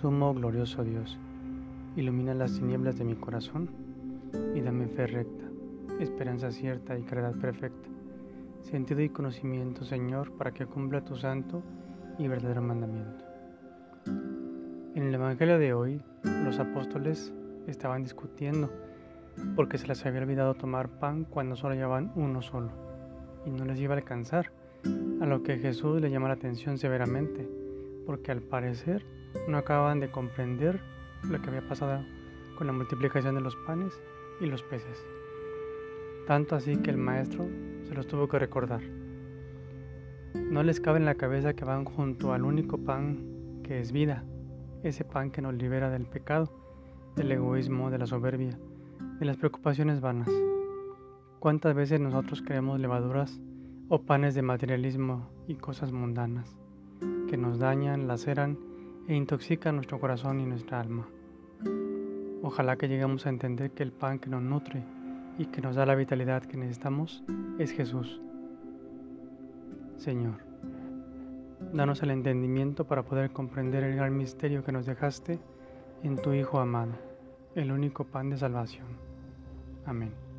Sumo glorioso Dios, ilumina las tinieblas de mi corazón y dame fe recta, esperanza cierta y caridad perfecta, sentido y conocimiento, Señor, para que cumpla tu santo y verdadero mandamiento. En el Evangelio de hoy, los apóstoles estaban discutiendo porque se les había olvidado tomar pan cuando solo llevaban uno solo y no les iba a alcanzar, a lo que Jesús le llama la atención severamente, porque al parecer no acababan de comprender lo que había pasado con la multiplicación de los panes y los peces. Tanto así que el maestro se los tuvo que recordar. No les cabe en la cabeza que van junto al único pan que es vida, ese pan que nos libera del pecado, del egoísmo, de la soberbia, de las preocupaciones vanas. ¿Cuántas veces nosotros creemos levaduras o panes de materialismo y cosas mundanas que nos dañan, laceran e intoxica nuestro corazón y nuestra alma. Ojalá que lleguemos a entender que el pan que nos nutre y que nos da la vitalidad que necesitamos es Jesús. Señor, danos el entendimiento para poder comprender el gran misterio que nos dejaste en tu Hijo amado, el único pan de salvación. Amén.